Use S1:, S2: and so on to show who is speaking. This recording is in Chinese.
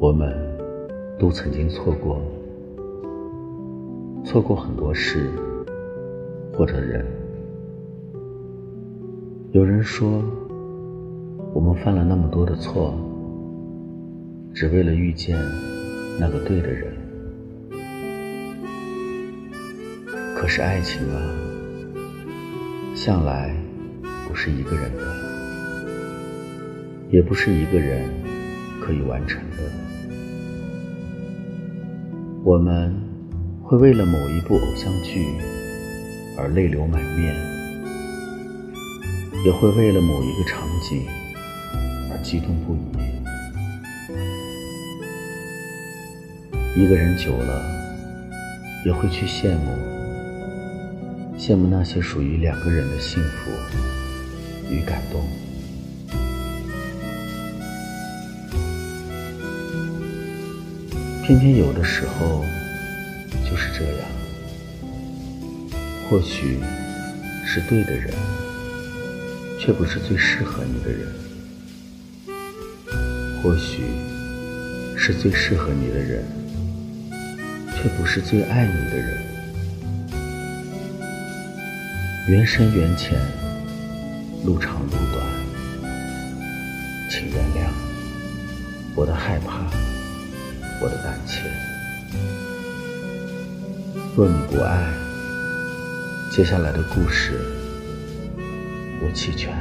S1: 我们都曾经错过，错过很多事或者人。有人说，我们犯了那么多的错，只为了遇见那个对的人。可是爱情啊，向来不是一个人的，也不是一个人可以完成的。我们会为了某一部偶像剧而泪流满面，也会为了某一个场景而激动不已。一个人久了，也会去羡慕，羡慕那些属于两个人的幸福与感动。偏偏有的时候就是这样，或许是对的人，却不是最适合你的人；或许是最适合你的人，却不是最爱你的人。缘深缘浅，路长路短，请原谅我的害怕。我的丹田，若你不爱，接下来的故事我弃权。